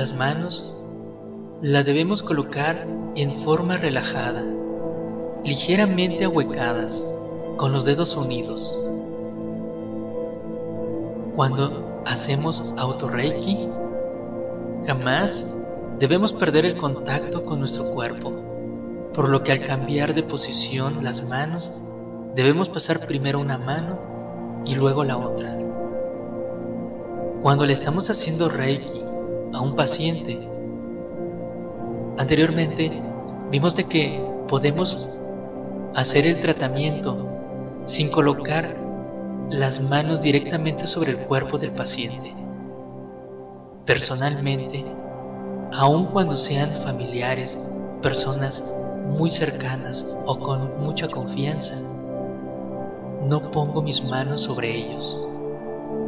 Las manos las debemos colocar en forma relajada, ligeramente ahuecadas, con los dedos unidos. Cuando hacemos auto-reiki, jamás debemos perder el contacto con nuestro cuerpo, por lo que al cambiar de posición las manos, debemos pasar primero una mano y luego la otra. Cuando le estamos haciendo reiki a un paciente, anteriormente vimos de que podemos hacer el tratamiento sin colocar las manos directamente sobre el cuerpo del paciente. Personalmente, aun cuando sean familiares, personas muy cercanas o con mucha confianza, no pongo mis manos sobre ellos.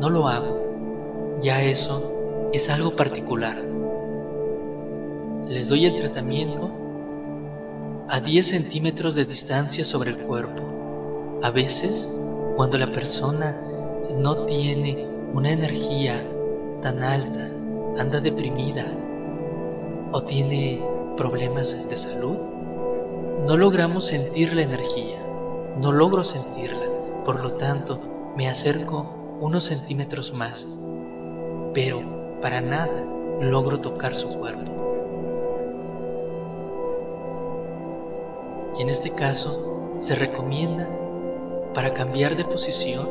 No lo hago. Ya eso es algo particular. Les doy el tratamiento a 10 centímetros de distancia sobre el cuerpo. A veces, cuando la persona no tiene una energía tan alta, anda deprimida o tiene problemas de salud, no logramos sentir la energía, no logro sentirla, por lo tanto me acerco unos centímetros más, pero para nada logro tocar su cuerpo. Y en este caso se recomienda para cambiar de posición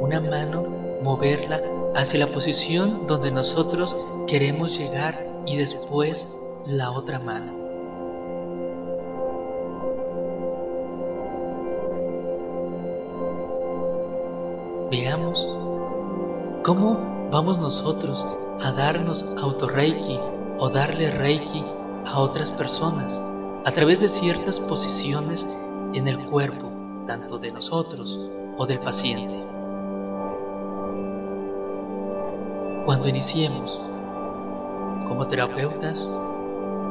una mano moverla hacia la posición donde nosotros queremos llegar y después la otra mano. Veamos cómo vamos nosotros a darnos auto-reiki o darle reiki a otras personas a través de ciertas posiciones en el cuerpo, tanto de nosotros o del paciente. Cuando iniciemos como terapeutas,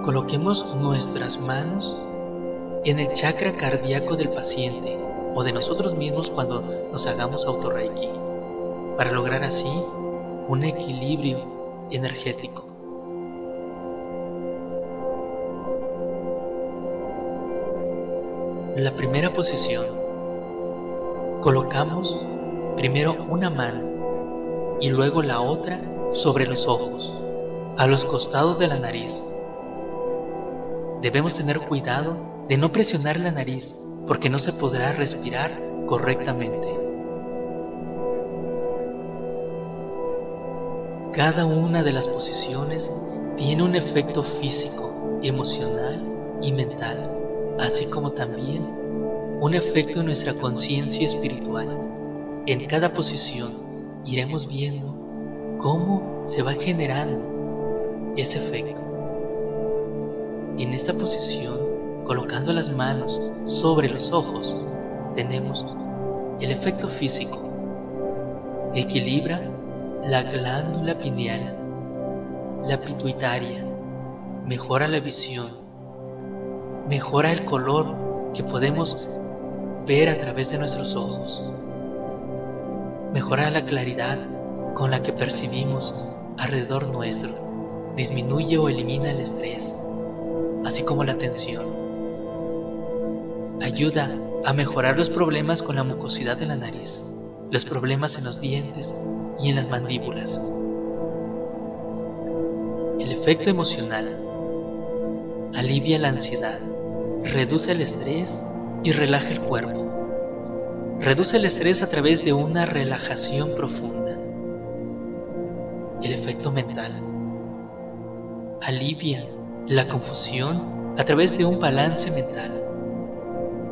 coloquemos nuestras manos en el chakra cardíaco del paciente o de nosotros mismos cuando nos hagamos autorreiki, para lograr así un equilibrio energético. La primera posición, colocamos primero una mano y luego la otra sobre los ojos, a los costados de la nariz. Debemos tener cuidado de no presionar la nariz porque no se podrá respirar correctamente. Cada una de las posiciones tiene un efecto físico, emocional y mental, así como también un efecto en nuestra conciencia espiritual. En cada posición iremos viendo cómo se va generando ese efecto. En esta posición colocando las manos sobre los ojos, tenemos el efecto físico. Equilibra la glándula pineal, la pituitaria, mejora la visión, mejora el color que podemos ver a través de nuestros ojos, mejora la claridad con la que percibimos alrededor nuestro, disminuye o elimina el estrés, así como la tensión. Ayuda a mejorar los problemas con la mucosidad de la nariz, los problemas en los dientes y en las mandíbulas. El efecto emocional alivia la ansiedad, reduce el estrés y relaja el cuerpo. Reduce el estrés a través de una relajación profunda. El efecto mental alivia la confusión a través de un balance mental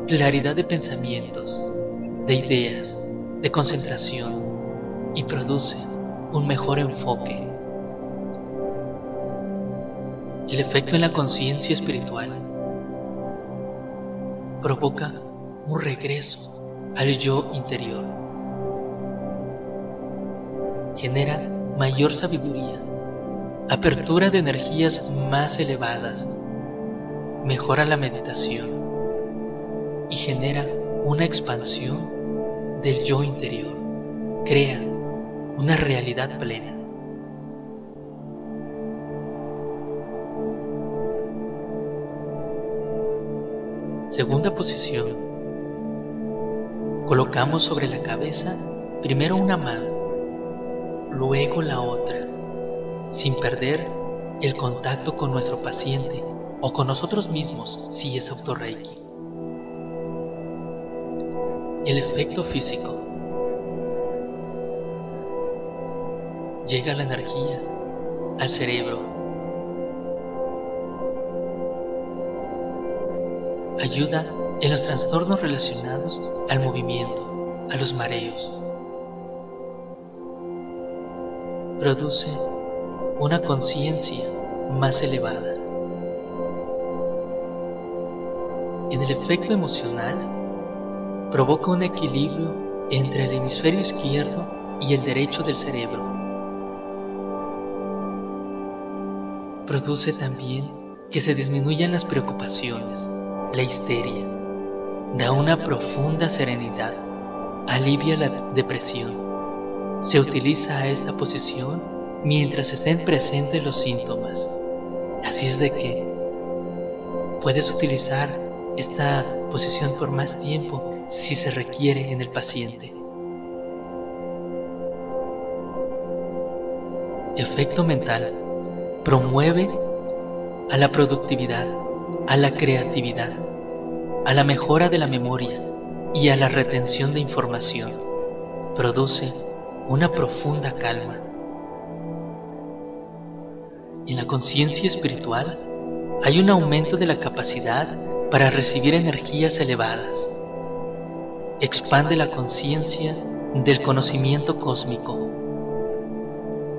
claridad de pensamientos, de ideas, de concentración y produce un mejor enfoque. El efecto en la conciencia espiritual provoca un regreso al yo interior. Genera mayor sabiduría, apertura de energías más elevadas, mejora la meditación y genera una expansión del yo interior. Crea una realidad plena. Segunda posición. Colocamos sobre la cabeza primero una mano, luego la otra, sin perder el contacto con nuestro paciente o con nosotros mismos si es autorreiki. El efecto físico. Llega la energía al cerebro. Ayuda en los trastornos relacionados al movimiento, a los mareos. Produce una conciencia más elevada. En el efecto emocional, provoca un equilibrio entre el hemisferio izquierdo y el derecho del cerebro. Produce también que se disminuyan las preocupaciones, la histeria, da una profunda serenidad, alivia la depresión. Se utiliza a esta posición mientras estén presentes los síntomas. Así es de que puedes utilizar esta posición por más tiempo si se requiere en el paciente. Efecto mental. Promueve a la productividad, a la creatividad, a la mejora de la memoria y a la retención de información. Produce una profunda calma. En la conciencia espiritual hay un aumento de la capacidad para recibir energías elevadas. Expande la conciencia del conocimiento cósmico.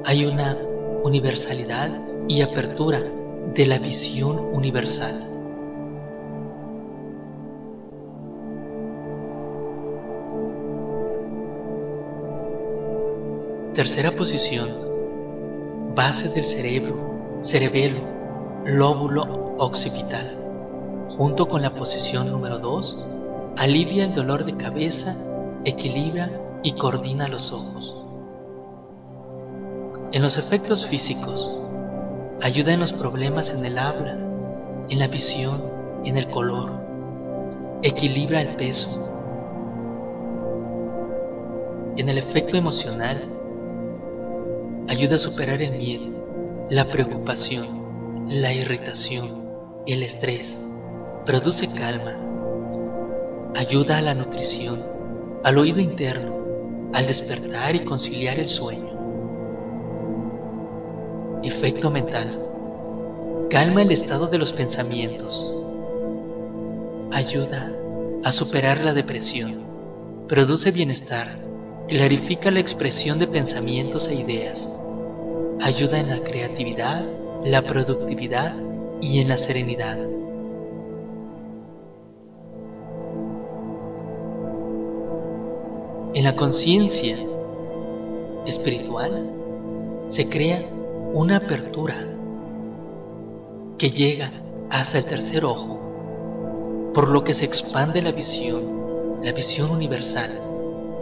Hay una universalidad y apertura de la visión universal. Tercera posición. Base del cerebro, cerebelo, lóbulo occipital. Junto con la posición número 2, alivia el dolor de cabeza, equilibra y coordina los ojos. En los efectos físicos, ayuda en los problemas en el habla, en la visión, en el color, equilibra el peso. En el efecto emocional, ayuda a superar el miedo, la preocupación, la irritación, el estrés, produce calma, ayuda a la nutrición, al oído interno, al despertar y conciliar el sueño. Efecto mental. Calma el estado de los pensamientos. Ayuda a superar la depresión. Produce bienestar. Clarifica la expresión de pensamientos e ideas ayuda en la creatividad, la productividad y en la serenidad. En la conciencia espiritual se crea una apertura que llega hasta el tercer ojo, por lo que se expande la visión, la visión universal,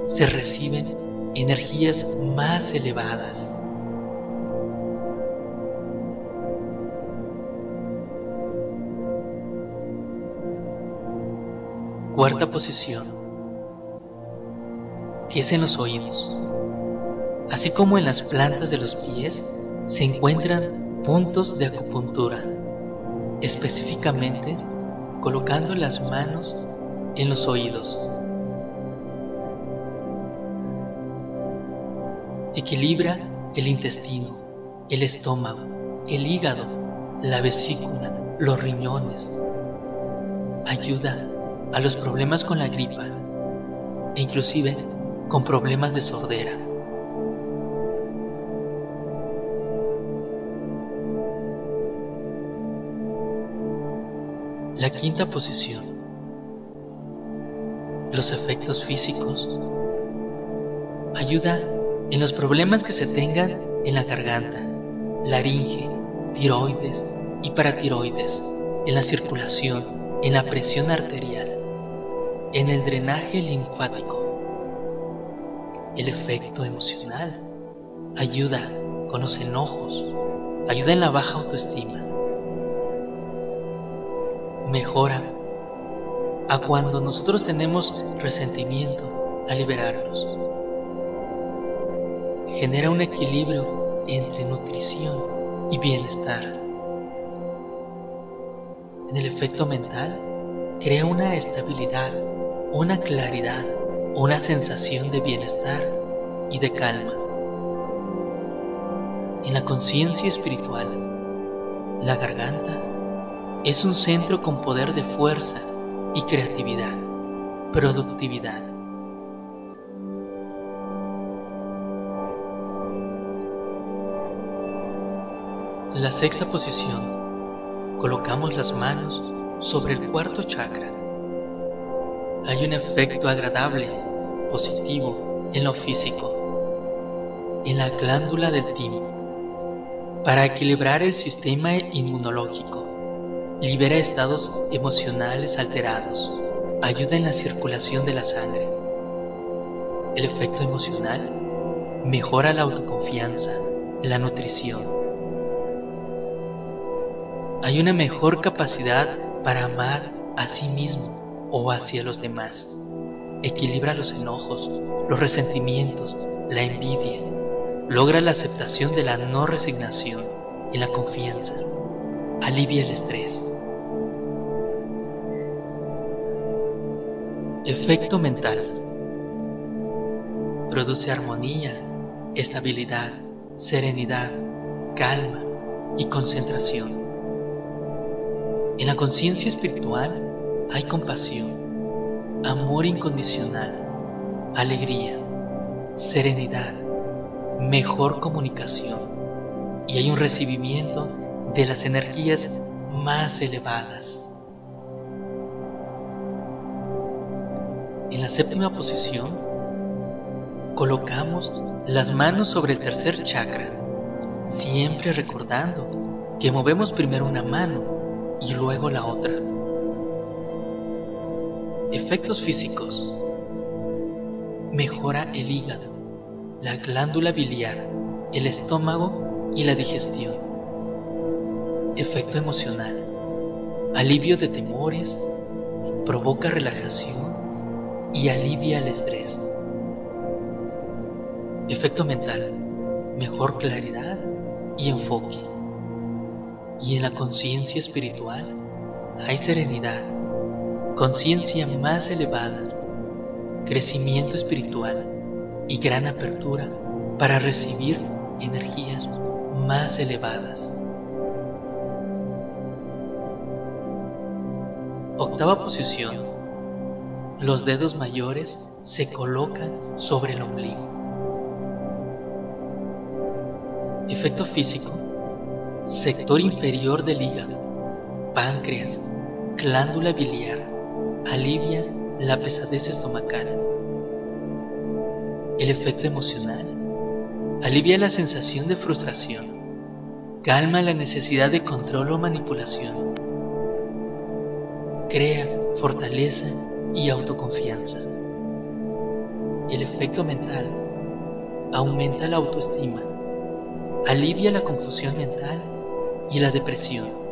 se reciben energías más elevadas. Cuarta posición, es en los oídos. Así como en las plantas de los pies se encuentran puntos de acupuntura, específicamente colocando las manos en los oídos. Equilibra el intestino, el estómago, el hígado, la vesícula, los riñones. Ayuda a los problemas con la gripa e inclusive con problemas de sordera. La quinta posición. Los efectos físicos. Ayuda en los problemas que se tengan en la garganta, laringe, tiroides y paratiroides, en la circulación, en la presión arterial en el drenaje linfático. El efecto emocional ayuda con los enojos, ayuda en la baja autoestima, mejora a cuando nosotros tenemos resentimiento a liberarlos. Genera un equilibrio entre nutrición y bienestar. En el efecto mental, crea una estabilidad, una claridad, una sensación de bienestar y de calma. En la conciencia espiritual, la garganta es un centro con poder de fuerza y creatividad, productividad. La sexta posición, colocamos las manos sobre el cuarto chakra. Hay un efecto agradable, positivo, en lo físico, en la glándula del timo, para equilibrar el sistema inmunológico libera estados emocionales alterados, ayuda en la circulación de la sangre. El efecto emocional mejora la autoconfianza, la nutrición. Hay una mejor capacidad para amar a sí mismo o hacia los demás. Equilibra los enojos, los resentimientos, la envidia. Logra la aceptación de la no resignación y la confianza alivia el estrés. Efecto mental. Produce armonía, estabilidad, serenidad, calma y concentración. En la conciencia espiritual hay compasión, amor incondicional, alegría, serenidad, mejor comunicación y hay un recibimiento de las energías más elevadas. En la séptima posición, colocamos las manos sobre el tercer chakra, siempre recordando que movemos primero una mano y luego la otra. Efectos físicos. Mejora el hígado, la glándula biliar, el estómago y la digestión efecto emocional, alivio de temores, provoca relajación y alivia el estrés. Efecto mental, mejor claridad y enfoque. Y en la conciencia espiritual hay serenidad, conciencia más elevada, crecimiento espiritual y gran apertura para recibir energías más elevadas. Octava posición. Los dedos mayores se colocan sobre el ombligo. Efecto físico. Sector inferior del hígado, páncreas, glándula biliar. Alivia la pesadez estomacal. El efecto emocional. Alivia la sensación de frustración. Calma la necesidad de control o manipulación crea fortaleza y autoconfianza. El efecto mental aumenta la autoestima, alivia la confusión mental y la depresión.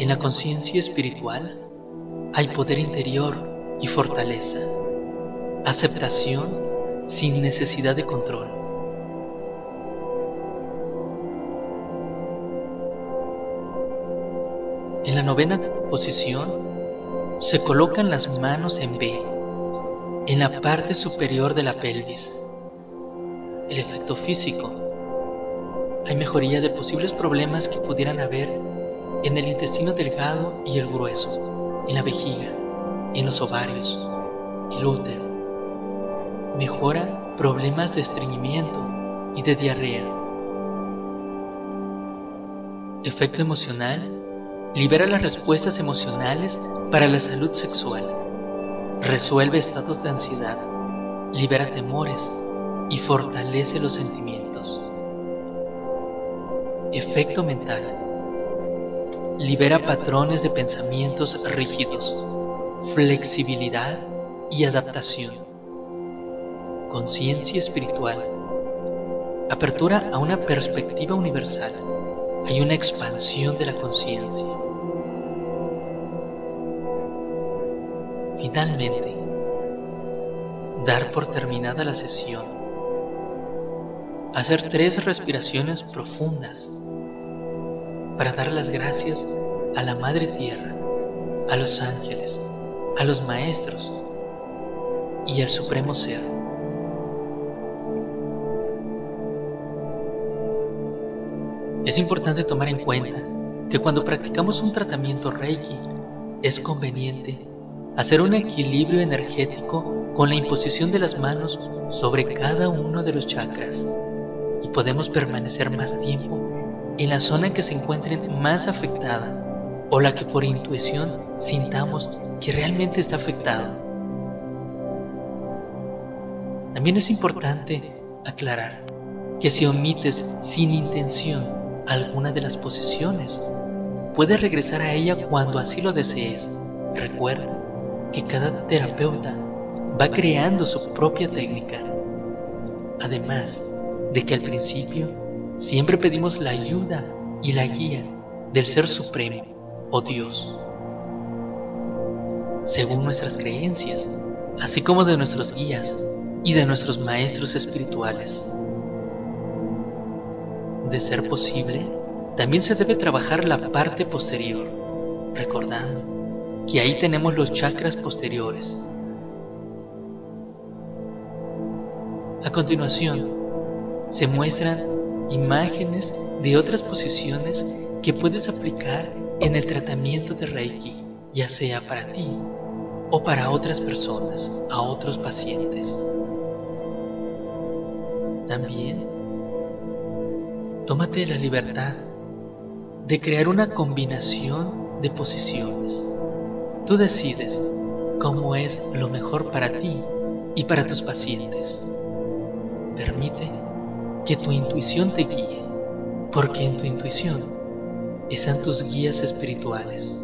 En la conciencia espiritual hay poder interior y fortaleza, aceptación sin necesidad de control. En la novena posición se colocan las manos en B, en la parte superior de la pelvis. El efecto físico. Hay mejoría de posibles problemas que pudieran haber en el intestino delgado y el grueso, en la vejiga, en los ovarios, el útero. Mejora problemas de estreñimiento y de diarrea. Efecto emocional libera las respuestas emocionales para la salud sexual, resuelve estados de ansiedad, libera temores y fortalece los sentimientos. Efecto mental. Libera patrones de pensamientos rígidos, flexibilidad y adaptación. Conciencia espiritual. Apertura a una perspectiva universal hay una expansión de la conciencia. Finalmente, dar por terminada la sesión. Hacer tres respiraciones profundas para dar las gracias a la Madre Tierra, a los ángeles, a los maestros y al Supremo Ser. Es importante tomar en cuenta que cuando practicamos un tratamiento Reiki es conveniente hacer un equilibrio energético con la imposición de las manos sobre cada uno de los chakras y podemos permanecer más tiempo en la zona que se encuentre más afectada o la que por intuición sintamos que realmente está afectada. También es importante aclarar que si omites sin intención alguna de las posiciones, puedes regresar a ella cuando así lo desees. Recuerda que cada terapeuta va creando su propia técnica. Además de que al principio siempre pedimos la ayuda y la guía del Ser Supremo o Dios, según nuestras creencias, así como de nuestros guías y de nuestros maestros espirituales. De ser posible, también se debe trabajar la parte posterior, recordando que ahí tenemos los chakras posteriores. A continuación, se muestran imágenes de otras posiciones que puedes aplicar en el tratamiento de Reiki, ya sea para ti o para otras personas, a otros pacientes. También, tómate la libertad de crear una combinación de posiciones. Tú decides cómo es lo mejor para ti y para tus pacientes. Permite que tu intuición te guíe, porque en tu intuición están tus guías espirituales,